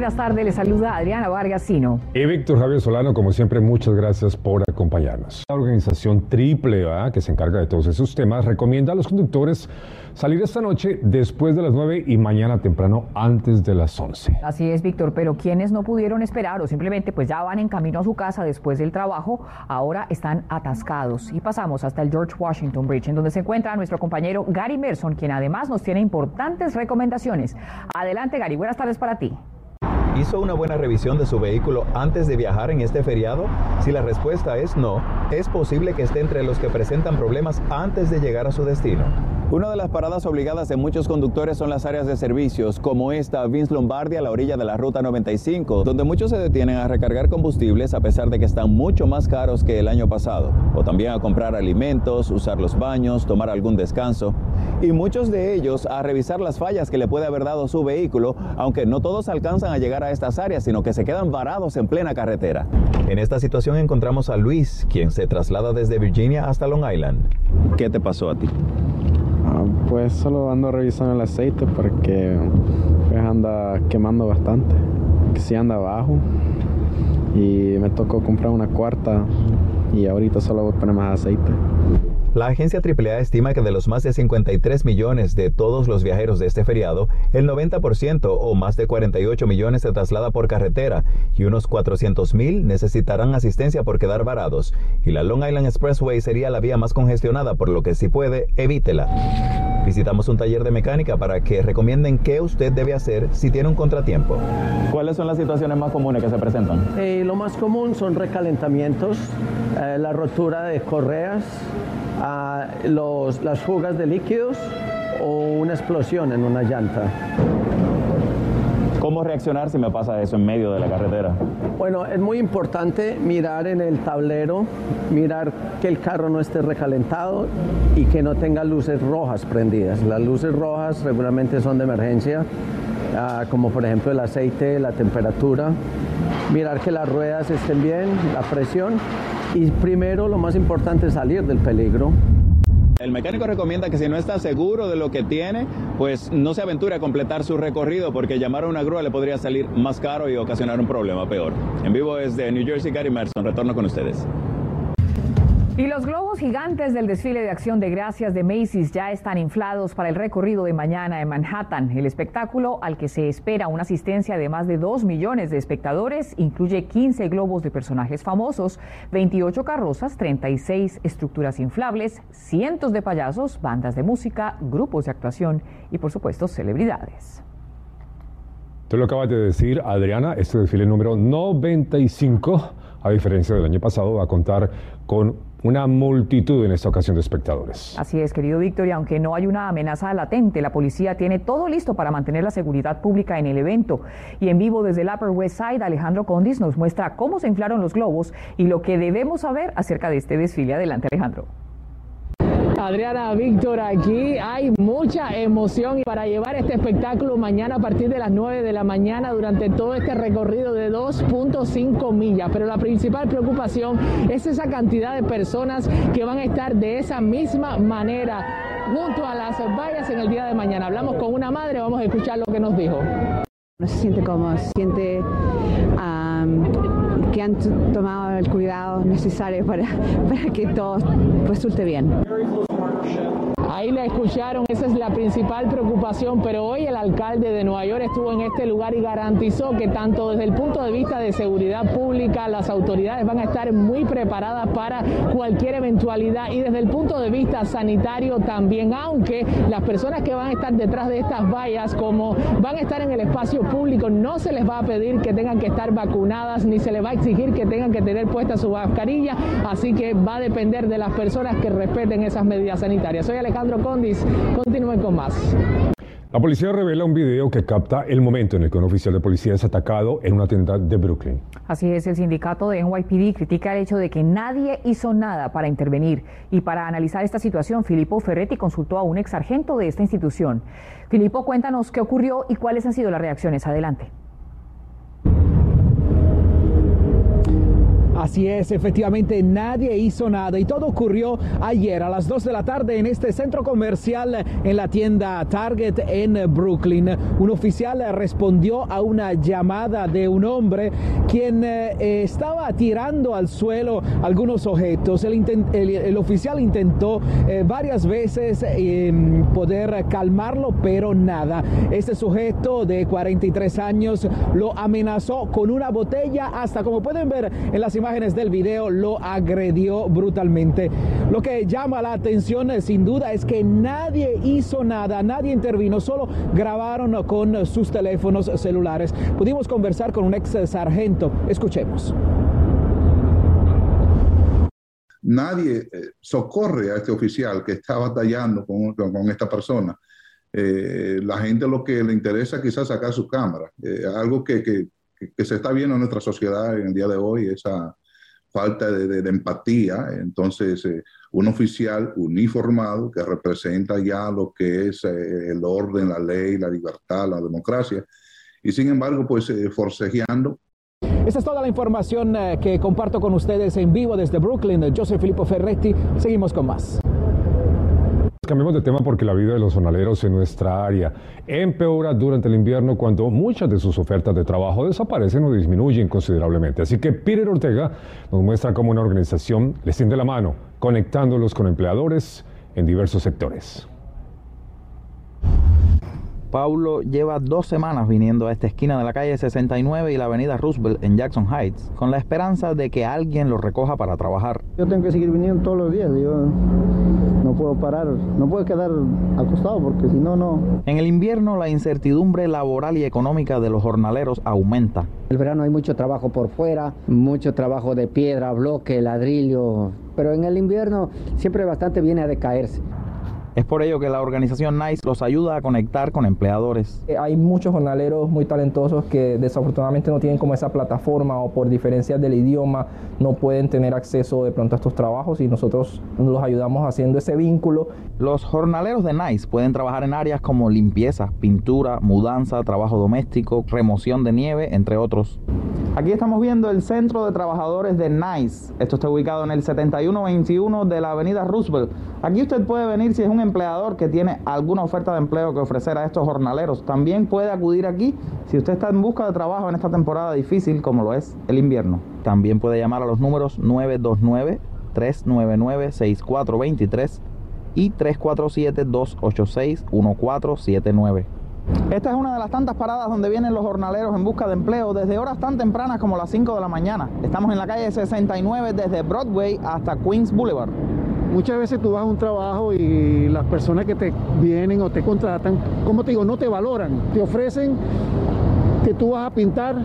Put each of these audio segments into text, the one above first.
Buenas tardes. Les saluda Adriana Vargasino. Y Víctor Javier Solano, como siempre, muchas gracias por acompañarnos. La organización Triple A, que se encarga de todos esos temas, recomienda a los conductores salir esta noche después de las 9 y mañana temprano antes de las 11. Así es, Víctor, pero quienes no pudieron esperar o simplemente pues ya van en camino a su casa después del trabajo, ahora están atascados. Y pasamos hasta el George Washington Bridge, en donde se encuentra nuestro compañero Gary Merson, quien además nos tiene importantes recomendaciones. Adelante, Gary, buenas tardes para ti. ¿Hizo una buena revisión de su vehículo antes de viajar en este feriado? Si la respuesta es no, es posible que esté entre los que presentan problemas antes de llegar a su destino. Una de las paradas obligadas de muchos conductores son las áreas de servicios, como esta Vince Lombardi a la orilla de la Ruta 95, donde muchos se detienen a recargar combustibles a pesar de que están mucho más caros que el año pasado, o también a comprar alimentos, usar los baños, tomar algún descanso, y muchos de ellos a revisar las fallas que le puede haber dado su vehículo, aunque no todos alcanzan a llegar a estas áreas, sino que se quedan varados en plena carretera. En esta situación encontramos a Luis, quien se traslada desde Virginia hasta Long Island. ¿Qué te pasó a ti? Pues solo ando revisando el aceite porque pues anda quemando bastante. Que sí anda abajo. Y me tocó comprar una cuarta y ahorita solo voy a poner más aceite. La agencia AAA estima que de los más de 53 millones de todos los viajeros de este feriado, el 90% o más de 48 millones se traslada por carretera y unos 400 mil necesitarán asistencia por quedar varados. Y la Long Island Expressway sería la vía más congestionada, por lo que si puede, evítela. Visitamos un taller de mecánica para que recomienden qué usted debe hacer si tiene un contratiempo. ¿Cuáles son las situaciones más comunes que se presentan? Eh, lo más común son recalentamientos, eh, la rotura de correas, a los, las fugas de líquidos o una explosión en una llanta. ¿Cómo reaccionar si me pasa eso en medio de la carretera? Bueno, es muy importante mirar en el tablero, mirar que el carro no esté recalentado y que no tenga luces rojas prendidas. Las luces rojas regularmente son de emergencia, ah, como por ejemplo el aceite, la temperatura. Mirar que las ruedas estén bien, la presión y primero lo más importante es salir del peligro. El mecánico recomienda que si no está seguro de lo que tiene, pues no se aventure a completar su recorrido porque llamar a una grúa le podría salir más caro y ocasionar un problema peor. En vivo desde New Jersey, Gary Merson. Retorno con ustedes. Y los globos gigantes del desfile de acción de gracias de Macy's ya están inflados para el recorrido de mañana en Manhattan. El espectáculo, al que se espera una asistencia de más de 2 millones de espectadores, incluye 15 globos de personajes famosos, 28 carrozas, 36 estructuras inflables, cientos de payasos, bandas de música, grupos de actuación y, por supuesto, celebridades. Tú lo acabas de decir, Adriana, este desfile número 95, a diferencia del año pasado, va a contar con una multitud en esta ocasión de espectadores. Así es, querido Víctor, y aunque no hay una amenaza latente, la policía tiene todo listo para mantener la seguridad pública en el evento. Y en vivo desde el Upper West Side, Alejandro Condis nos muestra cómo se inflaron los globos y lo que debemos saber acerca de este desfile. Adelante, Alejandro. Adriana Víctor, aquí hay mucha emoción y para llevar este espectáculo mañana a partir de las 9 de la mañana durante todo este recorrido de 2.5 millas. Pero la principal preocupación es esa cantidad de personas que van a estar de esa misma manera junto a las vallas en el día de mañana. Hablamos con una madre, vamos a escuchar lo que nos dijo. No se siente cómodo, se siente han tomado el cuidado necesario para, para que todo resulte bien. Ahí la escucharon, esa es la principal preocupación, pero hoy el alcalde de Nueva York estuvo en este lugar y garantizó que tanto desde el punto de vista de seguridad pública, las autoridades van a estar muy preparadas para cualquier eventualidad y desde el punto de vista sanitario también, aunque las personas que van a estar detrás de estas vallas, como van a estar en el espacio público, no se les va a pedir que tengan que estar vacunadas ni se les va a exigir que tengan que tener puesta su mascarilla, así que va a depender de las personas que respeten esas medidas sanitarias. Soy Alejandro Alejandro Condis. Continúen con más. La policía revela un video que capta el momento en el que un oficial de policía es atacado en una tienda de Brooklyn. Así es, el sindicato de NYPD critica el hecho de que nadie hizo nada para intervenir. Y para analizar esta situación, Filippo Ferretti consultó a un ex sargento de esta institución. Filippo, cuéntanos qué ocurrió y cuáles han sido las reacciones. Adelante. Así es, efectivamente nadie hizo nada y todo ocurrió ayer a las 2 de la tarde en este centro comercial en la tienda Target en Brooklyn. Un oficial respondió a una llamada de un hombre quien eh, estaba tirando al suelo algunos objetos. El, oficial intentó eh, varias veces em, poder calmarlo, pero nada. Este sujeto de 43 años lo amenazó con una botella hasta como pueden ver en las imágenes del video, lo agredió brutalmente. Lo que llama la atención eh, sin duda es que nadie hizo nada, nadie intervino, solo grabaron con sus teléfonos celulares. Pudimos conversar con un ex sargento. Escuchemos. Nadie eh, socorre a este oficial que está batallando con, esta persona. Eh, la gente lo que le interesa quizás sacar su cámara. algo que, que, que, se está viendo en nuestra sociedad en el día de hoy, esa falta de, empatía. Entonces, eh, un oficial uniformado que representa ya lo que es eh, el orden, la ley, la libertad, la democracia, y sin embargo, pues eh, forcejeando. Esa es toda la información que comparto con ustedes en vivo desde Brooklyn. Yo soy Filippo Ferretti. Seguimos con más. Cambiemos de tema porque la vida de los jornaleros en nuestra área empeora durante el invierno cuando muchas de sus ofertas de trabajo desaparecen o disminuyen considerablemente. Así que Peter Ortega nos muestra cómo una organización les tiende la mano, conectándolos con empleadores en diversos sectores. Paulo lleva dos semanas viniendo a esta esquina de la calle 69 y la avenida Roosevelt en Jackson Heights, con la esperanza de que alguien lo recoja para trabajar. Yo tengo que seguir viniendo todos los días, yo no puedo parar, no puedo quedar acostado porque si no, no. En el invierno la incertidumbre laboral y económica de los jornaleros aumenta. El verano hay mucho trabajo por fuera, mucho trabajo de piedra, bloque, ladrillo, pero en el invierno siempre bastante viene a decaerse. Es por ello que la organización NICE los ayuda a conectar con empleadores. Eh, hay muchos jornaleros muy talentosos que desafortunadamente no tienen como esa plataforma o por diferencias del idioma no pueden tener acceso de pronto a estos trabajos y nosotros los ayudamos haciendo ese vínculo. Los jornaleros de NICE pueden trabajar en áreas como limpieza, pintura, mudanza, trabajo doméstico, remoción de nieve, entre otros. Aquí estamos viendo el centro de trabajadores de NICE. Esto está ubicado en el 7121 de la avenida Roosevelt. Aquí usted puede venir si es un empleador que tiene alguna oferta de empleo que ofrecer a estos jornaleros. También puede acudir aquí si usted está en busca de trabajo en esta temporada difícil como lo es el invierno. También puede llamar a los números 929-399-6423 y 347-286-1479. Esta es una de las tantas paradas donde vienen los jornaleros en busca de empleo desde horas tan tempranas como las 5 de la mañana. Estamos en la calle 69 desde Broadway hasta Queens Boulevard. Muchas veces tú vas a un trabajo y las personas que te vienen o te contratan, como te digo, no te valoran. Te ofrecen que tú vas a pintar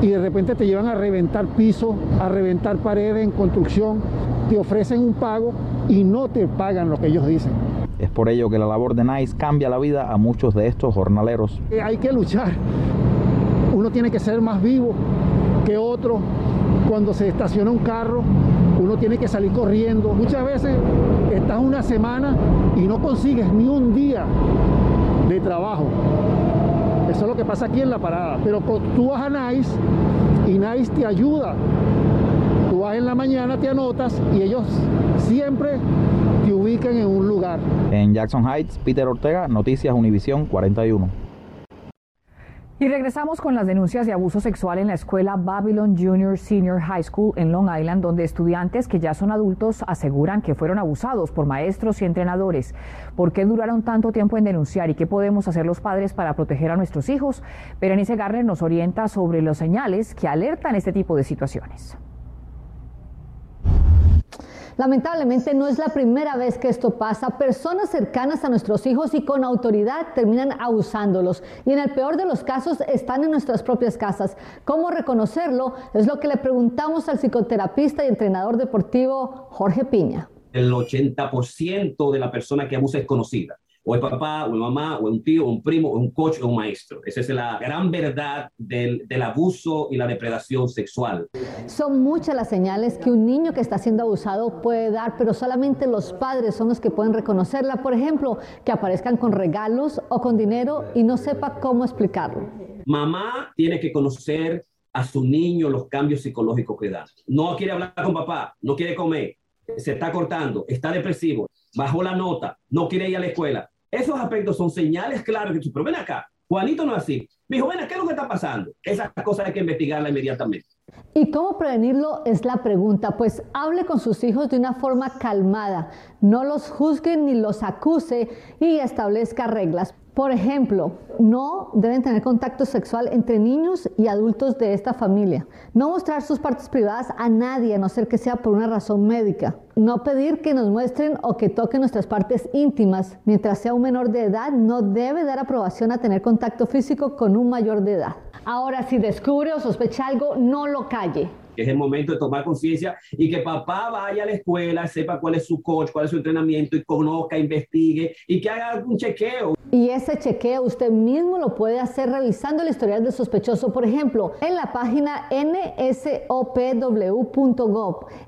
y de repente te llevan a reventar piso, a reventar paredes en construcción. Te ofrecen un pago y no te pagan lo que ellos dicen. Es por ello que la labor de NICE cambia la vida a muchos de estos jornaleros. Eh, hay que luchar. Uno tiene que ser más vivo que otro. Cuando se estaciona un carro, uno tiene que salir corriendo. Muchas veces estás una semana y no consigues ni un día de trabajo. Eso es lo que pasa aquí en la parada. Pero tú vas a NICE y NICE te ayuda. Tú vas en la mañana, te anotas y ellos siempre te ubican en un lugar. En Jackson Heights, Peter Ortega, Noticias Univisión 41. Y regresamos con las denuncias de abuso sexual en la escuela Babylon Junior Senior High School en Long Island, donde estudiantes que ya son adultos aseguran que fueron abusados por maestros y entrenadores. ¿Por qué duraron tanto tiempo en denunciar y qué podemos hacer los padres para proteger a nuestros hijos? Berenice Garner nos orienta sobre los señales que alertan este tipo de situaciones. Lamentablemente no es la primera vez que esto pasa. Personas cercanas a nuestros hijos y con autoridad terminan abusándolos y en el peor de los casos están en nuestras propias casas. ¿Cómo reconocerlo? Es lo que le preguntamos al psicoterapista y entrenador deportivo Jorge Piña. El 80% de la persona que abusa es conocida o el papá, o el mamá, o un tío, o un primo, o un coach, o un maestro. Esa es la gran verdad del, del, abuso y la depredación sexual. Son muchas las señales que un niño que está siendo abusado puede dar, pero solamente los padres son los que pueden reconocerla. Por ejemplo, que aparezcan con regalos o con dinero y no sepa cómo explicarlo. Mamá tiene que conocer a su niño los cambios psicológicos que dan. No quiere hablar con papá, no quiere comer, se está cortando, está depresivo, bajó la nota, no quiere ir a la escuela. Esos aspectos son señales claras que tú, pero ven acá, Juanito no es así. Me dijo, ven, ¿qué es lo que está pasando? Esas cosas hay que investigarla inmediatamente. ¿Y cómo prevenirlo? Es la pregunta. Pues hable con sus hijos de una forma calmada. No los juzgue ni los acuse y establezca reglas. Por ejemplo, no deben tener contacto sexual entre niños y adultos de esta familia. No mostrar sus partes privadas a nadie, a no ser que sea por una razón médica. No pedir que nos muestren o que toquen nuestras partes íntimas. Mientras sea un menor de edad, no debe dar aprobación a tener contacto físico con un mayor de edad. Ahora, si descubre o sospecha algo, no lo calle que es el momento de tomar conciencia y que papá vaya a la escuela, sepa cuál es su coach, cuál es su entrenamiento y conozca, investigue y que haga algún chequeo. Y ese chequeo usted mismo lo puede hacer revisando el historial del sospechoso, por ejemplo, en la página nsopw.gov.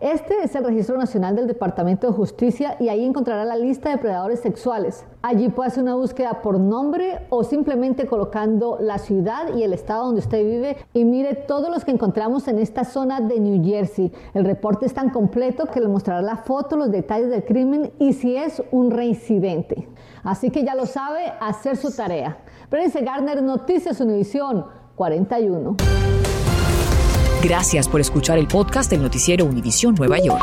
Este es el Registro Nacional del Departamento de Justicia y ahí encontrará la lista de predadores sexuales. Allí puede hacer una búsqueda por nombre o simplemente colocando la ciudad y el estado donde usted vive y mire todos los que encontramos en esta zona de New Jersey. El reporte es tan completo que le mostrará la foto, los detalles del crimen y si es un reincidente. Así que ya lo sabe, hacer su tarea. Prensa Garner, Noticias Univisión 41. Gracias por escuchar el podcast del noticiero Univisión Nueva York.